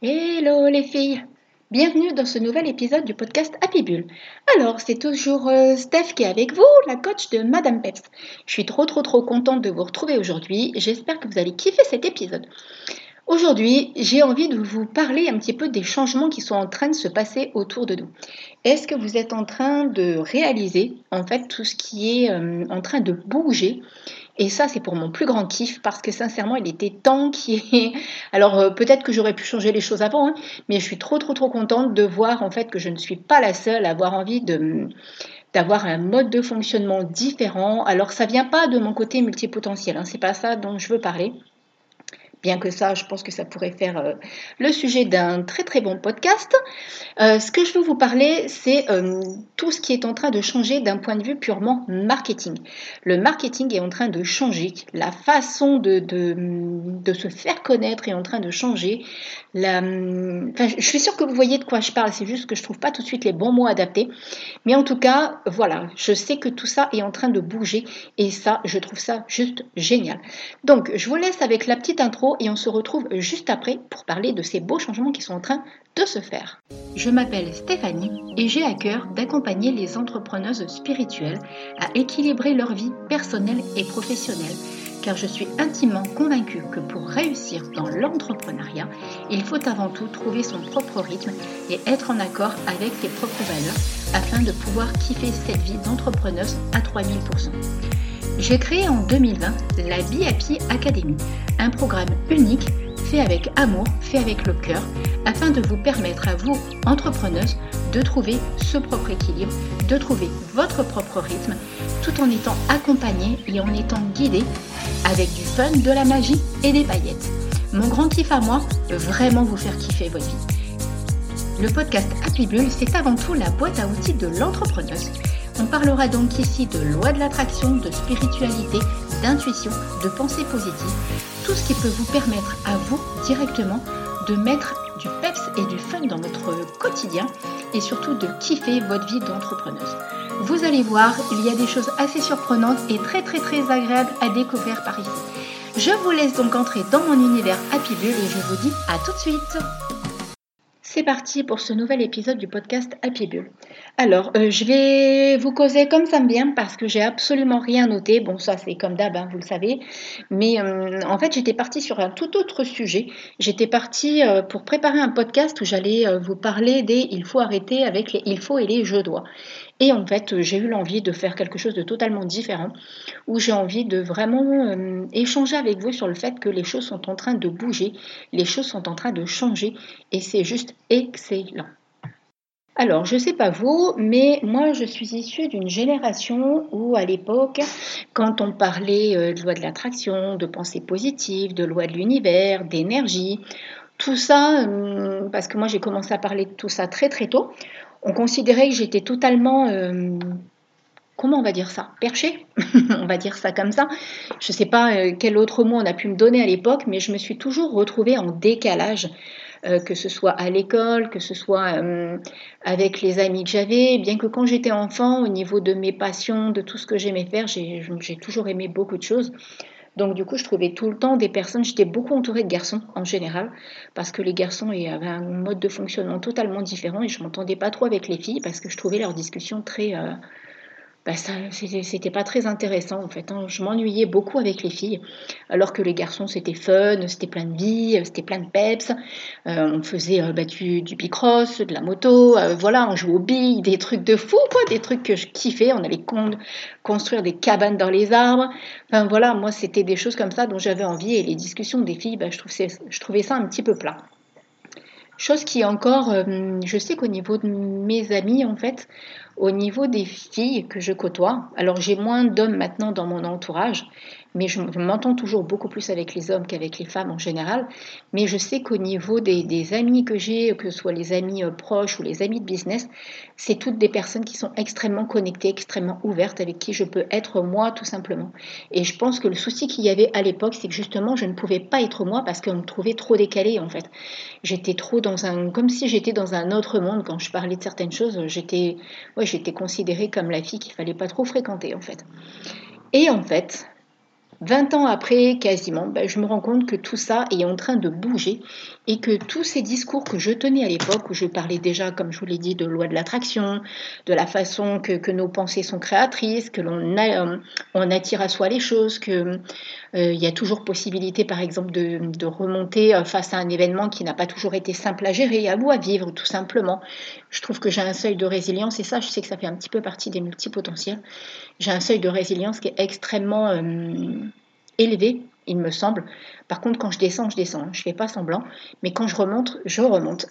Hello les filles Bienvenue dans ce nouvel épisode du podcast Happy Bull. Alors, c'est toujours euh, Steph qui est avec vous, la coach de Madame Peps. Je suis trop trop trop contente de vous retrouver aujourd'hui. J'espère que vous allez kiffer cet épisode. Aujourd'hui, j'ai envie de vous parler un petit peu des changements qui sont en train de se passer autour de nous. Est-ce que vous êtes en train de réaliser en fait tout ce qui est euh, en train de bouger et ça, c'est pour mon plus grand kiff parce que sincèrement, il était temps qu'il y ait... Alors euh, peut-être que j'aurais pu changer les choses avant, hein, mais je suis trop trop trop contente de voir en fait que je ne suis pas la seule à avoir envie d'avoir un mode de fonctionnement différent. Alors ça vient pas de mon côté multipotentiel, hein, c'est pas ça dont je veux parler. Que ça, je pense que ça pourrait faire euh, le sujet d'un très très bon podcast. Euh, ce que je veux vous parler, c'est euh, tout ce qui est en train de changer d'un point de vue purement marketing. Le marketing est en train de changer, la façon de, de, se faire connaître est en train de changer. La, je suis sûre que vous voyez de quoi je parle, c'est juste que je trouve pas tout de suite les bons mots adaptés. Mais en tout cas, voilà, je sais que tout ça est en train de bouger et ça, je trouve ça juste génial. Donc, je vous laisse avec la petite intro et on se retrouve juste après pour parler de ces beaux changements qui sont en train de se faire. Je m'appelle Stéphanie et j'ai à cœur d'accompagner les entrepreneuses spirituelles à équilibrer leur vie personnelle et professionnelle car je suis intimement convaincue que pour réussir dans l'entrepreneuriat, il faut avant tout trouver son propre rythme et être en accord avec ses propres valeurs afin de pouvoir kiffer cette vie d'entrepreneuse à 3000%. J'ai créé en 2020 la Be Happy Academy, un programme unique fait avec amour, fait avec le cœur, afin de vous permettre à vous, entrepreneuses, de trouver ce propre équilibre, de trouver votre propre rythme, tout en étant accompagné et en étant guidé avec du fun, de la magie et des paillettes. Mon grand kiff à moi, vraiment vous faire kiffer votre vie. Le podcast Happy Bull, c'est avant tout la boîte à outils de l'entrepreneuse on parlera donc ici de loi de l'attraction, de spiritualité, d'intuition, de pensée positive, tout ce qui peut vous permettre à vous directement de mettre et du fun dans votre quotidien et surtout de kiffer votre vie d'entrepreneuse. Vous allez voir, il y a des choses assez surprenantes et très très très agréables à découvrir par ici. Je vous laisse donc entrer dans mon univers Happy Bull et je vous dis à tout de suite. C'est parti pour ce nouvel épisode du podcast Happy Bull. Alors, euh, je vais vous causer comme ça me vient parce que j'ai absolument rien noté. Bon, ça c'est comme d'hab, hein, vous le savez. Mais euh, en fait, j'étais partie sur un tout autre sujet. J'étais partie euh, pour préparer un podcast où j'allais vous parler des il faut arrêter avec les il faut et les je dois. Et en fait, j'ai eu l'envie de faire quelque chose de totalement différent, où j'ai envie de vraiment échanger avec vous sur le fait que les choses sont en train de bouger, les choses sont en train de changer, et c'est juste excellent. Alors, je ne sais pas vous, mais moi, je suis issue d'une génération où, à l'époque, quand on parlait euh, de loi de l'attraction, de pensée positive, de loi de l'univers, d'énergie, tout ça, euh, parce que moi, j'ai commencé à parler de tout ça très très tôt, on considérait que j'étais totalement, euh, comment on va dire ça, perché, on va dire ça comme ça. Je ne sais pas euh, quel autre mot on a pu me donner à l'époque, mais je me suis toujours retrouvée en décalage. Euh, que ce soit à l'école, que ce soit avec les amis que j'avais, bien que quand j'étais enfant, au niveau de mes passions, de tout ce que j'aimais faire, j'ai toujours aimé beaucoup de choses. Donc du coup, je trouvais tout le temps des personnes, j'étais beaucoup entourée de garçons en général, parce que les garçons avaient un mode de fonctionnement totalement différent et je m'entendais pas trop avec les filles parce que je trouvais leurs discussions très... Euh, bah, c'était pas très intéressant en fait. Hein. Je m'ennuyais beaucoup avec les filles, alors que les garçons c'était fun, c'était plein de vie, c'était plein de peps. Euh, on faisait euh, bah, du, du bicross, de la moto, euh, voilà, on jouait aux billes, des trucs de fou quoi, des trucs que je kiffais. On allait construire des cabanes dans les arbres. Enfin voilà, moi c'était des choses comme ça dont j'avais envie et les discussions des filles, bah, je, je trouvais ça un petit peu plat. Chose qui encore, je sais qu'au niveau de mes amis, en fait, au niveau des filles que je côtoie, alors j'ai moins d'hommes maintenant dans mon entourage, mais je, m'entends toujours beaucoup plus avec les hommes qu'avec les femmes en général. Mais je sais qu'au niveau des, amis que j'ai, que ce soit les amis euh, proches ou les amis de business, c'est toutes des personnes qui sont extrêmement connectées, extrêmement ouvertes, avec qui je peux être moi tout simplement. Et je pense que le souci qu'il y avait à l'époque, c'est que justement, je ne pouvais pas être moi parce qu'on me trouvait trop décalée en fait. J'étais trop dans un, comme si j'étais dans un autre monde quand je parlais de certaines choses. J'étais, ouais, j'étais considérée comme la fille qu'il fallait pas trop fréquenter en fait. Et en fait, 20 ans après, quasiment, ben, je me rends compte que tout ça est en train de bouger et que tous ces discours que je tenais à l'époque, où je parlais déjà, comme je vous l'ai dit, de loi de l'attraction, de la façon que, nos pensées sont créatrices, que l'on euh, on attire à soi les choses, qu'il euh, y a toujours possibilité, par exemple, de, remonter euh, face à un événement qui n'a pas toujours été simple à gérer, à ou à vivre, tout simplement. Je trouve que j'ai un seuil de résilience, et ça, je sais que ça fait un petit peu partie des multipotentiels. J'ai un seuil de résilience qui est extrêmement élevé, il me semble. Par contre, quand je descends, je descends. Je ne fais pas semblant. Mais quand je remonte, je remonte.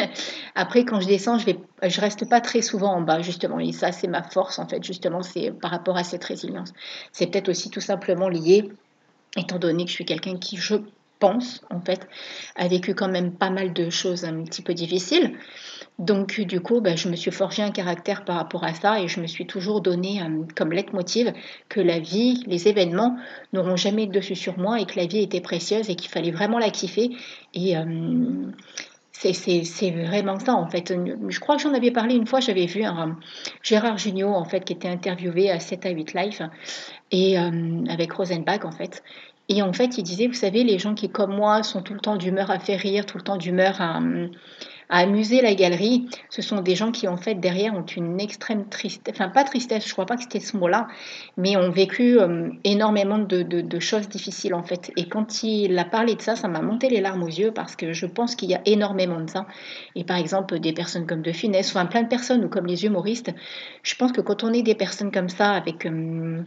Après, quand je descends, je ne je reste pas très souvent en bas, justement. Et ça, c'est ma force, en fait, justement, c'est par rapport à cette résilience. C'est peut-être aussi tout simplement lié, étant donné que je suis quelqu'un qui, je en fait, a vécu quand même pas mal de choses un petit peu difficiles. Donc, du coup, ben, je me suis forgé un caractère par rapport à ça et je me suis toujours donné euh, comme leitmotiv que la vie, les événements n'auront jamais de dessus sur moi et que la vie était précieuse et qu'il fallait vraiment la kiffer. Et euh, c'est vraiment ça, en fait. Je crois que j'en avais parlé une fois, j'avais vu un, Gérard Jugnot, en fait, qui était interviewé à 7 à 8 Life et euh, avec Rosenbach, en fait. Et en fait, il disait, vous savez, les gens qui, comme moi, sont tout le temps d'humeur à faire rire, tout le temps d'humeur à à amuser la galerie, ce sont des gens qui en fait derrière ont une extrême tristesse, enfin pas tristesse, je crois pas que c'était ce mot-là, mais ont vécu euh, énormément de, choses difficiles en fait. Et quand il a parlé de ça, ça m'a monté les larmes aux yeux parce que je pense qu'il y a énormément de ça. Et par exemple des personnes comme De Funès, enfin plein de personnes ou comme les humoristes, je pense que quand on est des personnes comme ça avec euh,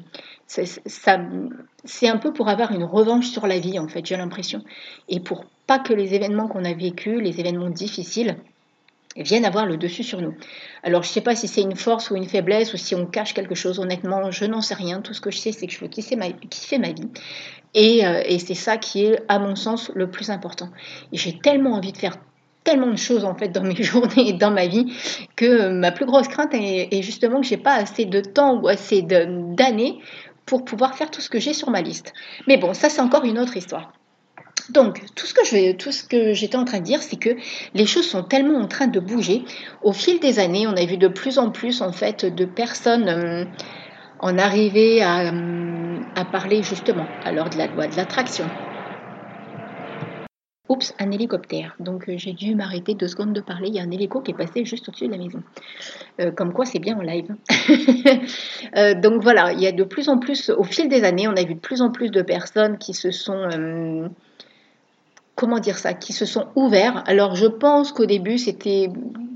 c'est un peu pour avoir une revanche sur la vie, en fait, j'ai l'impression. Et pour pas que les événements qu'on a vécus, les événements difficiles, viennent avoir le dessus sur nous. Alors, je ne sais pas si c'est une force ou une faiblesse ou si on cache quelque chose. Honnêtement, je n'en sais rien. Tout ce que je sais, c'est que je veux kiffer ma, ma vie. Et, euh, et c'est ça qui est, à mon sens, le plus important. J'ai tellement envie de faire tellement de choses en fait dans mes journées et dans ma vie que ma plus grosse crainte est, est justement que j'ai pas assez de temps ou assez d'années pour pouvoir faire tout ce que j'ai sur ma liste. Mais bon, ça c'est encore une autre histoire. Donc, tout ce que je tout ce que j'étais en train de dire, c'est que les choses sont tellement en train de bouger. Au fil des années, on a vu de plus en plus en fait de personnes euh, en arriver à, euh, à parler justement alors de la loi de l'attraction, Oups, un hélicoptère. Donc euh, j'ai dû m'arrêter deux secondes de parler. Il y a un hélico qui est passé juste au-dessus de la maison. Euh, comme quoi c'est bien en live. Euh, donc voilà, il y a de plus en plus, au fil des années, on a vu de plus en plus de personnes qui se sont comment dire ça, qui se sont ouverts. Alors je pense qu'au début c'était,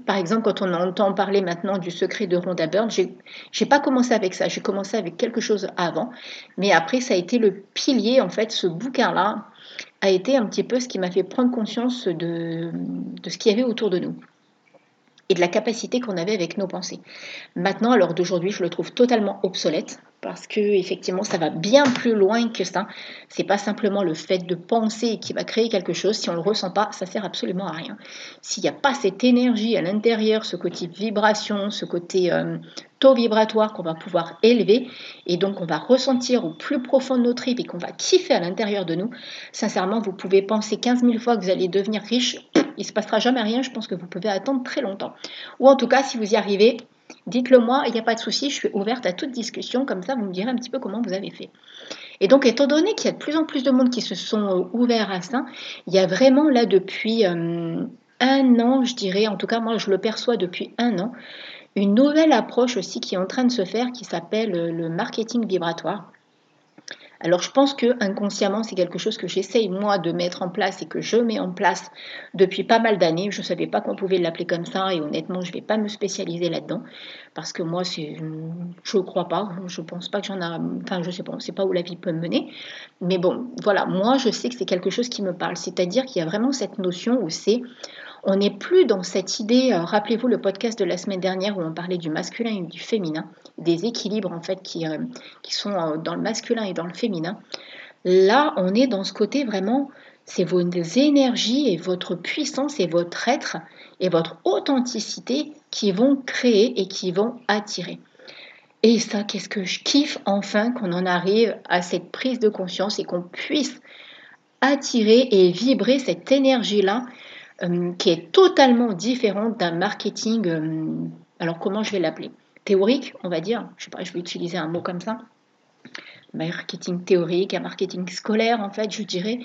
par exemple, quand on entend parler maintenant du secret de Rhonda Byrne, j'ai pas commencé avec ça, j'ai commencé avec quelque chose avant, mais après ça a été le pilier en fait, ce bouquin-là a été un petit peu ce qui m'a fait prendre conscience de, de ce qu'il y avait autour de nous et de la capacité qu'on avait avec nos pensées. Maintenant, à l'heure d'aujourd'hui, je le trouve totalement obsolète parce que effectivement, ça va bien plus loin que ça. C'est pas simplement le fait de penser qui va créer quelque chose. Si on le ressent pas, ça sert absolument à rien. S'il n'y a pas cette énergie à l'intérieur, ce côté vibration, ce côté euh, taux vibratoire qu'on va pouvoir élever et donc on va ressentir au plus profond de nos tripes et qu'on va kiffer à l'intérieur de nous, sincèrement, vous pouvez penser 15 000 fois que vous allez devenir riche, il se passera jamais rien, je pense que vous pouvez attendre très longtemps. Ou en tout cas, si vous y arrivez, dites-le moi, il n'y a pas de souci, je suis ouverte à toute discussion, comme ça vous me direz un petit peu comment vous avez fait. Et donc, étant donné qu'il y a de plus en plus de monde qui se sont euh, ouverts à ça, il y a vraiment là depuis euh, un an, je dirais, en tout cas moi je le perçois depuis un an, une nouvelle approche aussi qui est en train de se faire qui s'appelle euh, le marketing vibratoire. Alors je pense que inconsciemment c'est quelque chose que j'essaye moi de mettre en place et que je mets en place depuis pas mal d'années. Je ne savais pas qu'on pouvait l'appeler comme ça et honnêtement je ne vais pas me spécialiser là-dedans parce que moi je ne crois pas, je ne pense pas que j'en ai, enfin je sais pas, sais pas où la vie peut me mener. Mais bon voilà, moi je sais que c'est quelque chose qui me parle, c'est-à-dire qu'il y a vraiment cette notion où c'est on n'est plus dans cette idée, euh, rappelez-vous le podcast de la semaine dernière où on parlait du masculin et du féminin, des équilibres en fait qui, euh, sont euh, dans le masculin et dans le féminin. Là, on est dans ce côté vraiment, c'est vos énergies et votre puissance et votre être et votre authenticité qui vont créer et qui vont attirer. Et ça, qu'est-ce que je kiffe enfin qu'on en arrive à cette prise de conscience et qu'on puisse attirer et vibrer cette énergie-là euh, qui est totalement différente d'un marketing, alors comment je vais l'appeler? Théorique, on va dire, je sais pas, je vais utiliser un mot comme ça. marketing théorique, un marketing scolaire, en fait, je dirais,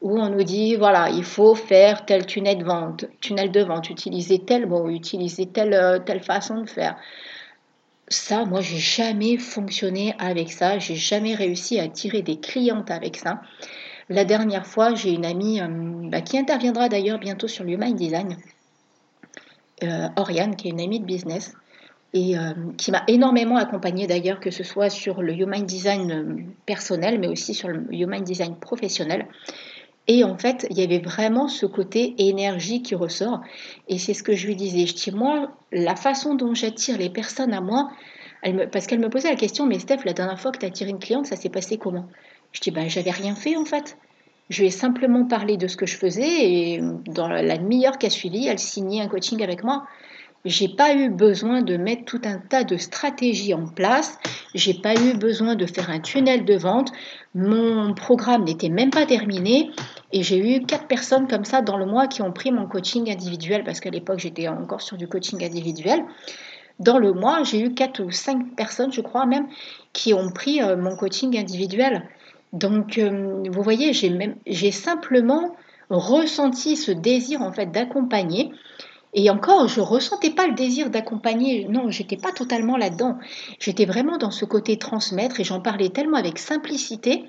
où on nous dit, voilà, il faut faire tel tunnel de vente, tunnel de vente, utiliser tel mot, utiliser telle, euh, telle façon de faire. Ça, moi, j'ai jamais fonctionné avec ça, j'ai jamais réussi à tirer des clientes avec ça. La dernière fois, j'ai une amie euh, bah, qui interviendra d'ailleurs bientôt sur l'Human Design, euh, Oriane, qui est une amie de business, et euh, qui m'a énormément accompagnée d'ailleurs, que ce soit sur le Human Design personnel, mais aussi sur le Human Design professionnel. Et en fait, il y avait vraiment ce côté énergie qui ressort. Et c'est ce que je lui disais. Je dis, moi, la façon dont j'attire les personnes à moi, parce qu'elle me posait la question, mais Steph, la dernière fois que tu as attiré une cliente, ça s'est passé comment? Je dis, ben, j'avais rien fait en fait. Je lui ai simplement parlé de ce que je faisais et dans la demi-heure qui a suivi, elle signait un coaching avec moi. J'ai pas eu besoin de mettre tout un tas de stratégies en place. J'ai pas eu besoin de faire un tunnel de vente. Mon programme n'était même pas terminé et j'ai eu quatre personnes comme ça dans le mois qui ont pris mon coaching individuel parce qu'à l'époque j'étais encore sur du coaching individuel. Dans le mois, j'ai eu quatre ou cinq personnes, je crois même, qui ont pris euh, mon coaching individuel. Donc, euh, vous voyez, j'ai simplement ressenti ce désir en fait d'accompagner. Et encore, je ressentais pas le désir d'accompagner. Non, j'étais pas totalement là-dedans. J'étais vraiment dans ce côté transmettre et j'en parlais tellement avec simplicité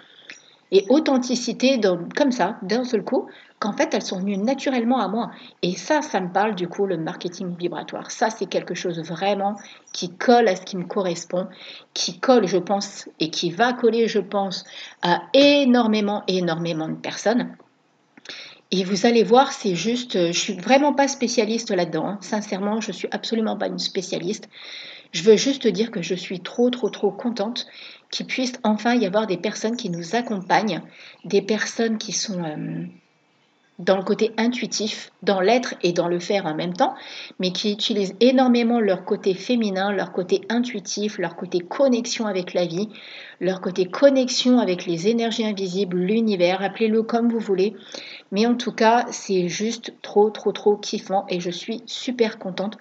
et authenticité comme ça, d'un seul coup, qu'en fait, elles sont venues naturellement à moi. Et ça, ça me parle du coup, le marketing vibratoire. Ça, c'est quelque chose vraiment qui colle à ce qui me correspond, qui colle, je pense, et qui va coller, je pense, à énormément, énormément de personnes. Et vous allez voir, c'est juste, je suis vraiment pas spécialiste là-dedans. Hein. Sincèrement, je suis absolument pas une spécialiste. Je veux juste dire que je suis trop, trop, trop contente qu'il puisse enfin y avoir des personnes qui nous accompagnent, des personnes qui sont euh, dans le côté intuitif, dans l'être et dans le faire en même temps, mais qui utilisent énormément leur côté féminin, leur côté intuitif, leur côté connexion avec la vie, leur côté connexion avec les énergies invisibles, l'univers, appelez-le comme vous voulez. Mais en tout cas, c'est juste trop, trop, trop kiffant et je suis super contente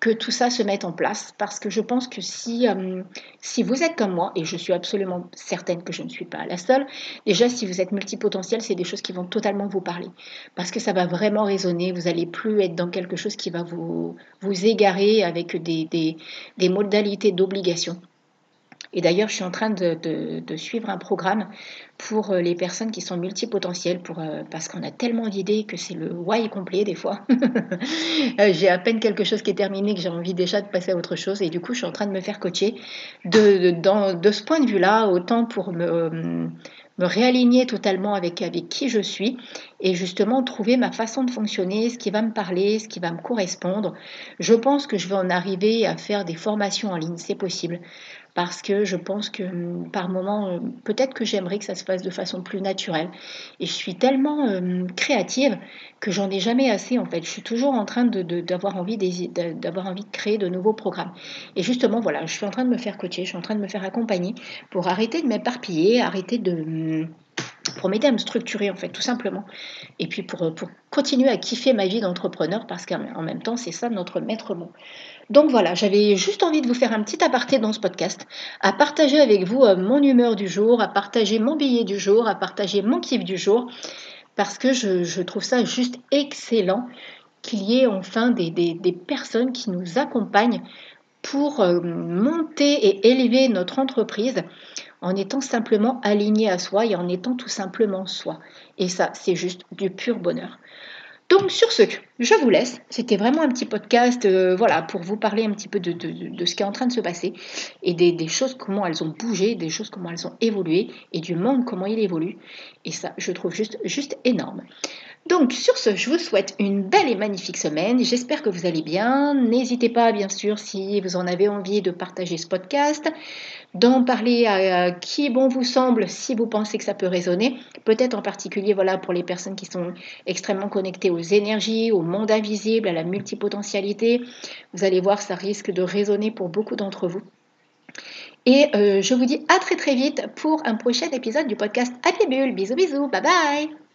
que tout ça se mette en place parce que je pense que si, euh, si vous êtes comme moi, et je suis absolument certaine que je ne suis pas la seule, déjà si vous êtes multipotentiel, c'est des choses qui vont totalement vous parler parce que ça va vraiment résonner, vous n'allez plus être dans quelque chose qui va vous, égarer avec des modalités d'obligation. Et d'ailleurs, je suis en train de, suivre un programme pour euh, les personnes qui sont multipotentielles, euh, parce qu'on a tellement d'idées que c'est le why complet des fois. Euh, j'ai à peine quelque chose qui est terminé que j'ai envie déjà de passer à autre chose. Et du coup, je suis en train de me faire coacher de, ce point de vue-là, autant pour me réaligner totalement avec qui je suis et justement trouver ma façon de fonctionner, ce qui va me parler, ce qui va me correspondre. Je pense que je vais en arriver à faire des formations en ligne, c'est possible parce que je pense que hum, par moment, euh, peut-être que j'aimerais que ça se fasse de façon plus naturelle. Et je suis tellement hum, créative que j'en ai jamais assez en fait. Je suis toujours en train d'avoir envie, d'avoir envie de créer de nouveaux programmes. Et justement, voilà, je suis en train de me faire coacher, je suis en train de me faire accompagner pour arrêter de m'éparpiller, arrêter de hum, pour m'aider à me structurer en fait tout simplement et puis pour, pour continuer à kiffer ma vie d'entrepreneur parce qu'en même temps c'est ça notre maître mot. Donc voilà, j'avais juste envie de vous faire un petit aparté dans ce podcast, à partager avec vous euh, mon humeur du jour, à partager mon billet du jour, à partager mon kiff du jour, parce que je, trouve ça juste excellent qu'il y ait enfin des, des, personnes qui nous accompagnent pour euh, monter et élever notre entreprise en étant simplement aligné à soi et en étant tout simplement soi. Et ça, c'est juste du pur bonheur. Donc sur ce, je vous laisse. C'était vraiment un petit podcast euh, voilà, pour vous parler un petit peu de, ce qui est en train de se passer et des, choses, comment elles ont bougé, des choses, comment elles ont évolué et du monde, comment il évolue. Et ça, je trouve juste, juste énorme. Donc sur ce, je vous souhaite une belle et magnifique semaine. J'espère que vous allez bien. N'hésitez pas, bien sûr, si vous en avez envie de partager ce podcast, d'en parler à, qui bon vous semble, si vous pensez que ça peut résonner. Peut-être en particulier, voilà, pour les personnes qui sont extrêmement connectées aux énergies, au monde invisible, à la multipotentialité. Vous allez voir, ça risque de résonner pour beaucoup d'entre vous. Et euh, je vous dis à très très vite pour un prochain épisode du podcast Happy Bull. Bisous bisous, bye bye